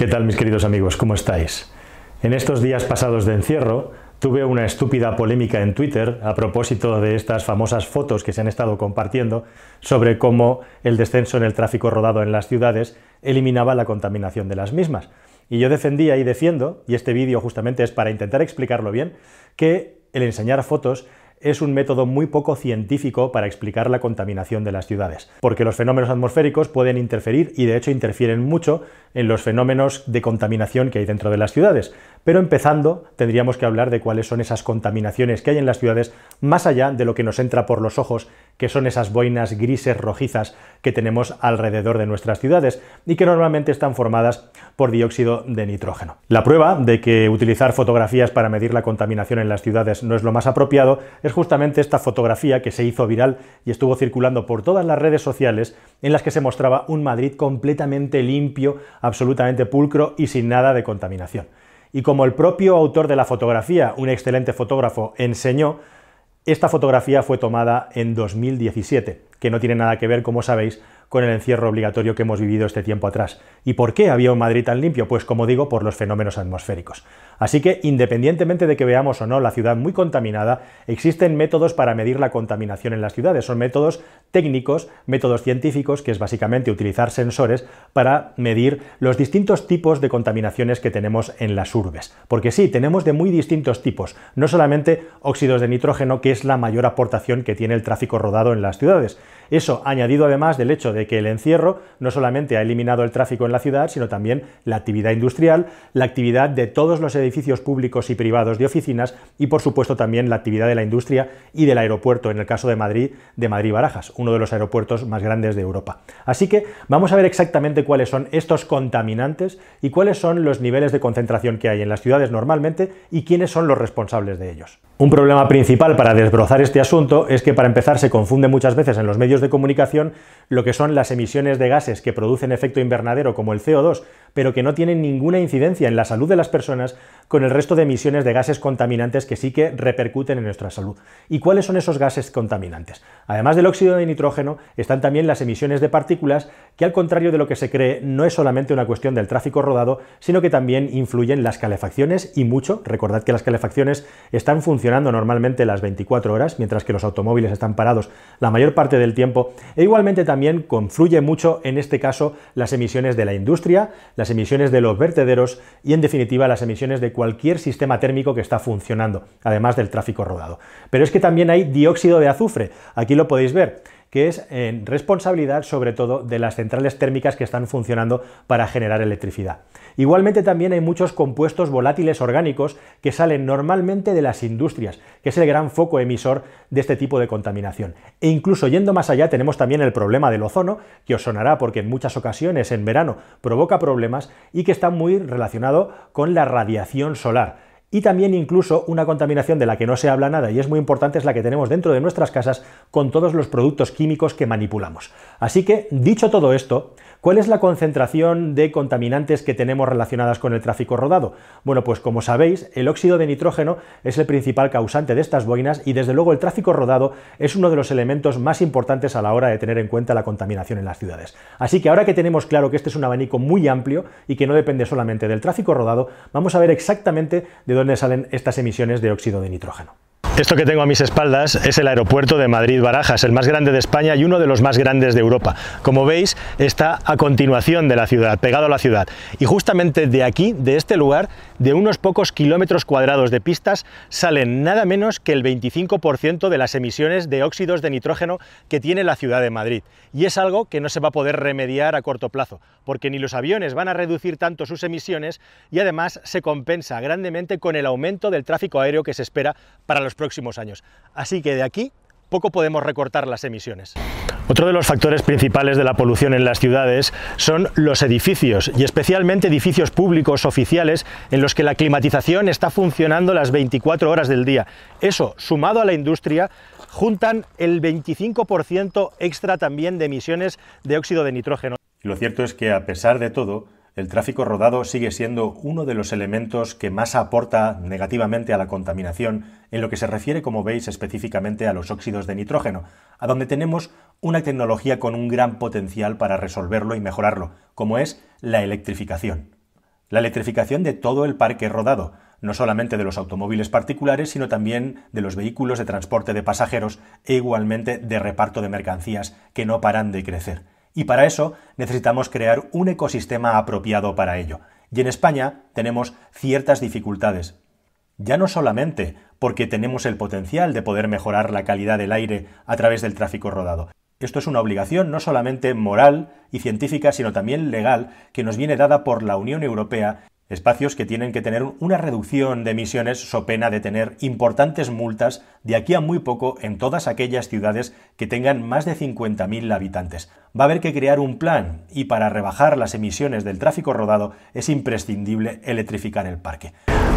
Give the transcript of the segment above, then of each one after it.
¿Qué tal mis queridos amigos? ¿Cómo estáis? En estos días pasados de encierro tuve una estúpida polémica en Twitter a propósito de estas famosas fotos que se han estado compartiendo sobre cómo el descenso en el tráfico rodado en las ciudades eliminaba la contaminación de las mismas. Y yo defendía y defiendo, y este vídeo justamente es para intentar explicarlo bien, que el enseñar fotos es un método muy poco científico para explicar la contaminación de las ciudades, porque los fenómenos atmosféricos pueden interferir y de hecho interfieren mucho en los fenómenos de contaminación que hay dentro de las ciudades. Pero empezando, tendríamos que hablar de cuáles son esas contaminaciones que hay en las ciudades, más allá de lo que nos entra por los ojos, que son esas boinas grises rojizas que tenemos alrededor de nuestras ciudades y que normalmente están formadas por dióxido de nitrógeno. La prueba de que utilizar fotografías para medir la contaminación en las ciudades no es lo más apropiado es justamente esta fotografía que se hizo viral y estuvo circulando por todas las redes sociales en las que se mostraba un Madrid completamente limpio, absolutamente pulcro y sin nada de contaminación. Y como el propio autor de la fotografía, un excelente fotógrafo, enseñó, esta fotografía fue tomada en 2017, que no tiene nada que ver, como sabéis, con el encierro obligatorio que hemos vivido este tiempo atrás. ¿Y por qué había un Madrid tan limpio? Pues como digo, por los fenómenos atmosféricos. Así que, independientemente de que veamos o no la ciudad muy contaminada, existen métodos para medir la contaminación en las ciudades. Son métodos técnicos, métodos científicos, que es básicamente utilizar sensores para medir los distintos tipos de contaminaciones que tenemos en las urbes. Porque sí, tenemos de muy distintos tipos, no solamente óxidos de nitrógeno, que es la mayor aportación que tiene el tráfico rodado en las ciudades. Eso añadido además del hecho de que el encierro no solamente ha eliminado el tráfico en la ciudad, sino también la actividad industrial, la actividad de todos los edificios públicos y privados de oficinas y por supuesto también la actividad de la industria y del aeropuerto, en el caso de Madrid, de Madrid-Barajas, uno de los aeropuertos más grandes de Europa. Así que vamos a ver exactamente cuáles son estos contaminantes y cuáles son los niveles de concentración que hay en las ciudades normalmente y quiénes son los responsables de ellos. Un problema principal para desbrozar este asunto es que para empezar se confunde muchas veces en los medios de comunicación lo que son las emisiones de gases que producen efecto invernadero como el CO2, pero que no tienen ninguna incidencia en la salud de las personas con el resto de emisiones de gases contaminantes que sí que repercuten en nuestra salud. ¿Y cuáles son esos gases contaminantes? Además del óxido de nitrógeno, están también las emisiones de partículas, que al contrario de lo que se cree, no es solamente una cuestión del tráfico rodado, sino que también influyen las calefacciones y mucho. Recordad que las calefacciones están funcionando normalmente las 24 horas, mientras que los automóviles están parados la mayor parte del tiempo, e igualmente también confluye mucho en este caso las emisiones de la industria, las emisiones de los vertederos y en definitiva las emisiones de cualquier sistema térmico que está funcionando, además del tráfico rodado. Pero es que también hay dióxido de azufre, aquí lo podéis ver que es en responsabilidad sobre todo de las centrales térmicas que están funcionando para generar electricidad. Igualmente también hay muchos compuestos volátiles orgánicos que salen normalmente de las industrias, que es el gran foco emisor de este tipo de contaminación. E incluso yendo más allá tenemos también el problema del ozono, que os sonará porque en muchas ocasiones en verano provoca problemas y que está muy relacionado con la radiación solar y también incluso una contaminación de la que no se habla nada y es muy importante es la que tenemos dentro de nuestras casas con todos los productos químicos que manipulamos. Así que, dicho todo esto, ¿cuál es la concentración de contaminantes que tenemos relacionadas con el tráfico rodado? Bueno, pues como sabéis, el óxido de nitrógeno es el principal causante de estas boinas y desde luego el tráfico rodado es uno de los elementos más importantes a la hora de tener en cuenta la contaminación en las ciudades. Así que ahora que tenemos claro que este es un abanico muy amplio y que no depende solamente del tráfico rodado, vamos a ver exactamente de dónde salen estas emisiones de óxido de nitrógeno. Esto que tengo a mis espaldas es el aeropuerto de Madrid-Barajas, el más grande de España y uno de los más grandes de Europa. Como veis, está a continuación de la ciudad, pegado a la ciudad. Y justamente de aquí, de este lugar, de unos pocos kilómetros cuadrados de pistas, salen nada menos que el 25% de las emisiones de óxidos de nitrógeno que tiene la ciudad de Madrid. Y es algo que no se va a poder remediar a corto plazo, porque ni los aviones van a reducir tanto sus emisiones y además se compensa grandemente con el aumento del tráfico aéreo que se espera para los próximos años. Así que de aquí poco podemos recortar las emisiones. Otro de los factores principales de la polución en las ciudades son los edificios, y especialmente edificios públicos oficiales en los que la climatización está funcionando las 24 horas del día. Eso, sumado a la industria, juntan el 25% extra también de emisiones de óxido de nitrógeno. Y lo cierto es que a pesar de todo, el tráfico rodado sigue siendo uno de los elementos que más aporta negativamente a la contaminación en lo que se refiere, como veis, específicamente a los óxidos de nitrógeno, a donde tenemos una tecnología con un gran potencial para resolverlo y mejorarlo, como es la electrificación. la electrificación de todo el parque rodado, no solamente de los automóviles particulares, sino también de los vehículos de transporte de pasajeros e igualmente de reparto de mercancías que no paran de crecer. Y para eso necesitamos crear un ecosistema apropiado para ello. Y en España tenemos ciertas dificultades. Ya no solamente porque tenemos el potencial de poder mejorar la calidad del aire a través del tráfico rodado. Esto es una obligación no solamente moral y científica, sino también legal, que nos viene dada por la Unión Europea espacios que tienen que tener una reducción de emisiones so pena de tener importantes multas de aquí a muy poco en todas aquellas ciudades que tengan más de 50.000 habitantes. Va a haber que crear un plan y para rebajar las emisiones del tráfico rodado es imprescindible electrificar el parque.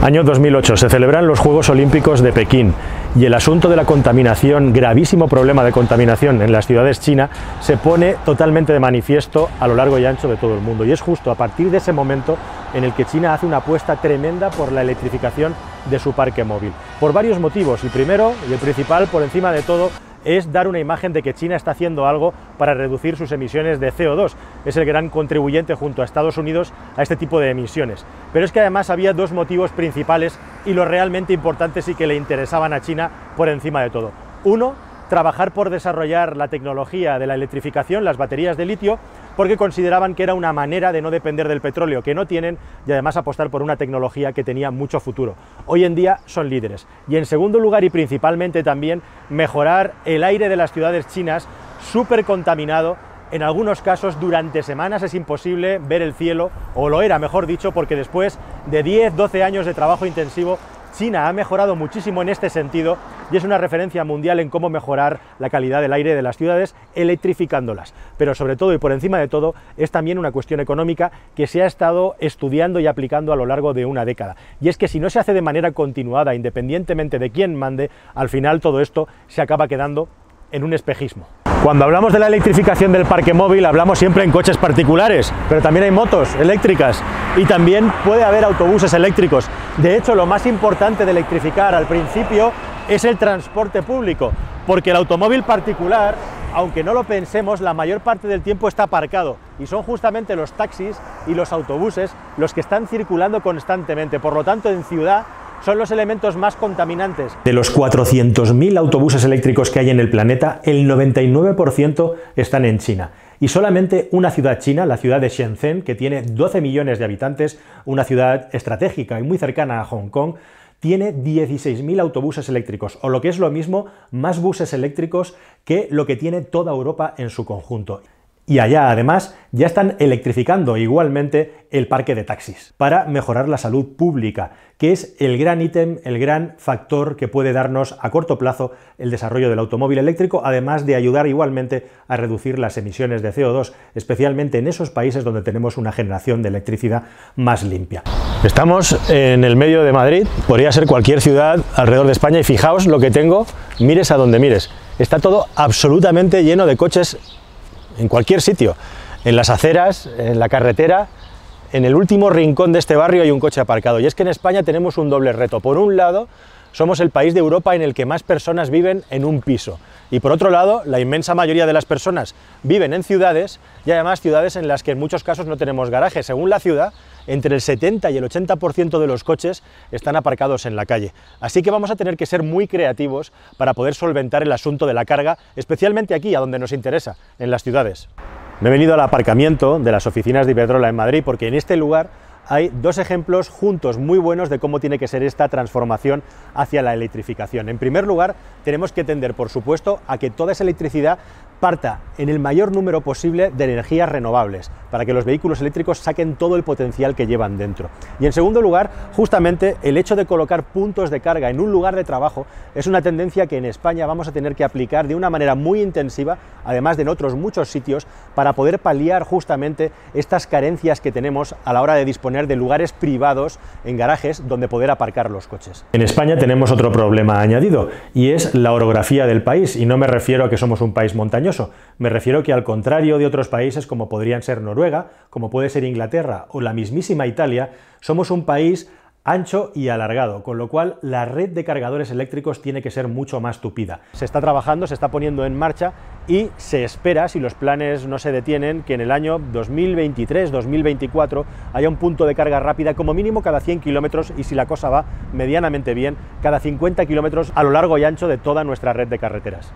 Año 2008 se celebran los Juegos Olímpicos de Pekín y el asunto de la contaminación, gravísimo problema de contaminación en las ciudades chinas, se pone totalmente de manifiesto a lo largo y ancho de todo el mundo. Y es justo a partir de ese momento en el que China hace una apuesta tremenda por la electrificación de su parque móvil. Por varios motivos. El primero y el principal, por encima de todo, es dar una imagen de que China está haciendo algo para reducir sus emisiones de CO2. Es el gran contribuyente junto a Estados Unidos a este tipo de emisiones. Pero es que además había dos motivos principales y los realmente importantes y que le interesaban a China por encima de todo. Uno, trabajar por desarrollar la tecnología de la electrificación, las baterías de litio, porque consideraban que era una manera de no depender del petróleo que no tienen y además apostar por una tecnología que tenía mucho futuro. Hoy en día son líderes. Y en segundo lugar y principalmente también mejorar el aire de las ciudades chinas súper contaminado en algunos casos durante semanas es imposible ver el cielo, o lo era mejor dicho, porque después de 10-12 años de trabajo intensivo China ha mejorado muchísimo en este sentido y es una referencia mundial en cómo mejorar la calidad del aire de las ciudades electrificándolas. Pero sobre todo y por encima de todo es también una cuestión económica que se ha estado estudiando y aplicando a lo largo de una década. Y es que si no se hace de manera continuada, independientemente de quién mande, al final todo esto se acaba quedando en un espejismo. Cuando hablamos de la electrificación del parque móvil hablamos siempre en coches particulares, pero también hay motos eléctricas y también puede haber autobuses eléctricos. De hecho, lo más importante de electrificar al principio es el transporte público, porque el automóvil particular, aunque no lo pensemos, la mayor parte del tiempo está aparcado y son justamente los taxis y los autobuses los que están circulando constantemente. Por lo tanto, en ciudad son los elementos más contaminantes. De los 400.000 autobuses eléctricos que hay en el planeta, el 99% están en China. Y solamente una ciudad china, la ciudad de Shenzhen, que tiene 12 millones de habitantes, una ciudad estratégica y muy cercana a Hong Kong, tiene 16.000 autobuses eléctricos, o lo que es lo mismo, más buses eléctricos que lo que tiene toda Europa en su conjunto. Y allá, además, ya están electrificando igualmente el parque de taxis para mejorar la salud pública, que es el gran ítem, el gran factor que puede darnos a corto plazo el desarrollo del automóvil eléctrico, además de ayudar igualmente a reducir las emisiones de CO2, especialmente en esos países donde tenemos una generación de electricidad más limpia. Estamos en el medio de Madrid, podría ser cualquier ciudad alrededor de España y fijaos lo que tengo, mires a donde mires. Está todo absolutamente lleno de coches en cualquier sitio, en las aceras, en la carretera, en el último rincón de este barrio hay un coche aparcado. Y es que en España tenemos un doble reto. Por un lado, somos el país de Europa en el que más personas viven en un piso. Y por otro lado, la inmensa mayoría de las personas viven en ciudades y además ciudades en las que en muchos casos no tenemos garaje. Según la ciudad, entre el 70 y el 80% de los coches están aparcados en la calle. Así que vamos a tener que ser muy creativos para poder solventar el asunto de la carga, especialmente aquí, a donde nos interesa, en las ciudades. Me he venido al aparcamiento de las oficinas de Iberdrola en Madrid porque en este lugar hay dos ejemplos juntos muy buenos de cómo tiene que ser esta transformación hacia la electrificación. En primer lugar, tenemos que tender, por supuesto, a que toda esa electricidad parta en el mayor número posible de energías renovables, para que los vehículos eléctricos saquen todo el potencial que llevan dentro. Y en segundo lugar, justamente el hecho de colocar puntos de carga en un lugar de trabajo es una tendencia que en España vamos a tener que aplicar de una manera muy intensiva, además de en otros muchos sitios, para poder paliar justamente estas carencias que tenemos a la hora de disponer de lugares privados en garajes donde poder aparcar los coches. En España tenemos otro problema añadido y es la orografía del país, y no me refiero a que somos un país montañoso, me refiero que al contrario de otros países como podrían ser Noruega, como puede ser Inglaterra o la mismísima Italia, somos un país ancho y alargado, con lo cual la red de cargadores eléctricos tiene que ser mucho más tupida. Se está trabajando, se está poniendo en marcha y se espera, si los planes no se detienen, que en el año 2023-2024 haya un punto de carga rápida como mínimo cada 100 kilómetros y si la cosa va medianamente bien, cada 50 kilómetros a lo largo y ancho de toda nuestra red de carreteras.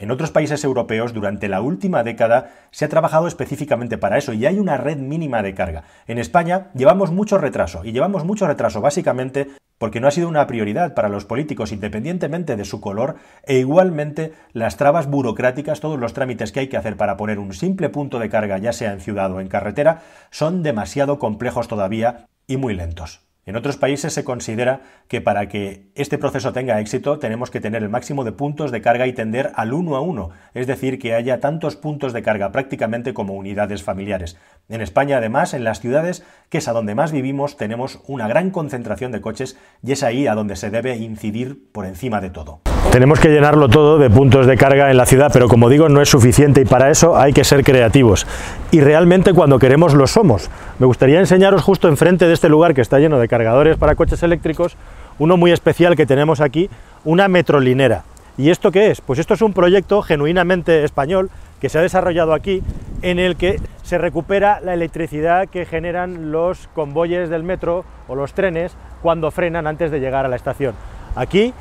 En otros países europeos durante la última década se ha trabajado específicamente para eso y hay una red mínima de carga. En España llevamos mucho retraso y llevamos mucho retraso básicamente porque no ha sido una prioridad para los políticos independientemente de su color e igualmente las trabas burocráticas, todos los trámites que hay que hacer para poner un simple punto de carga ya sea en ciudad o en carretera son demasiado complejos todavía y muy lentos. En otros países se considera que para que este proceso tenga éxito tenemos que tener el máximo de puntos de carga y tender al uno a uno, es decir, que haya tantos puntos de carga prácticamente como unidades familiares. En España, además, en las ciudades, que es a donde más vivimos, tenemos una gran concentración de coches y es ahí a donde se debe incidir por encima de todo. Tenemos que llenarlo todo de puntos de carga en la ciudad, pero como digo, no es suficiente y para eso hay que ser creativos. Y realmente cuando queremos lo somos. Me gustaría enseñaros justo enfrente de este lugar que está lleno de cargadores para coches eléctricos, uno muy especial que tenemos aquí, una metrolinera. ¿Y esto qué es? Pues esto es un proyecto genuinamente español que se ha desarrollado aquí en el que se recupera la electricidad que generan los convoyes del metro o los trenes cuando frenan antes de llegar a la estación. Aquí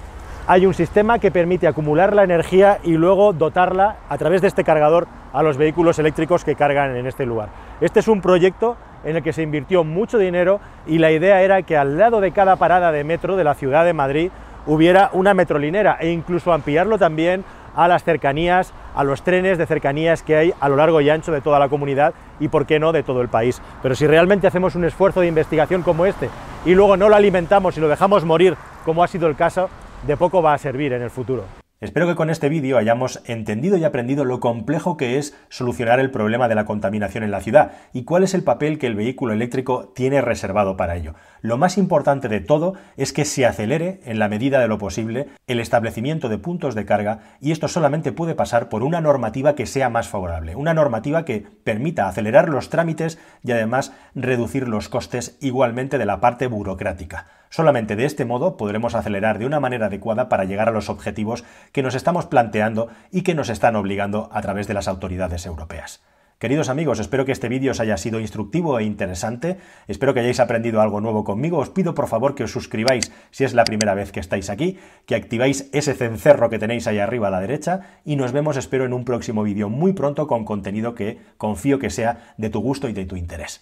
hay un sistema que permite acumular la energía y luego dotarla a través de este cargador a los vehículos eléctricos que cargan en este lugar. Este es un proyecto en el que se invirtió mucho dinero y la idea era que al lado de cada parada de metro de la ciudad de Madrid hubiera una metrolinera e incluso ampliarlo también a las cercanías, a los trenes de cercanías que hay a lo largo y ancho de toda la comunidad y, por qué no, de todo el país. Pero si realmente hacemos un esfuerzo de investigación como este y luego no lo alimentamos y lo dejamos morir, como ha sido el caso, de poco va a servir en el futuro. Espero que con este vídeo hayamos entendido y aprendido lo complejo que es solucionar el problema de la contaminación en la ciudad y cuál es el papel que el vehículo eléctrico tiene reservado para ello. Lo más importante de todo es que se acelere, en la medida de lo posible, el establecimiento de puntos de carga y esto solamente puede pasar por una normativa que sea más favorable, una normativa que permita acelerar los trámites y además reducir los costes igualmente de la parte burocrática. Solamente de este modo podremos acelerar de una manera adecuada para llegar a los objetivos que nos estamos planteando y que nos están obligando a través de las autoridades europeas. Queridos amigos, espero que este vídeo os haya sido instructivo e interesante, espero que hayáis aprendido algo nuevo conmigo, os pido por favor que os suscribáis si es la primera vez que estáis aquí, que activáis ese cencerro que tenéis ahí arriba a la derecha y nos vemos espero en un próximo vídeo muy pronto con contenido que confío que sea de tu gusto y de tu interés.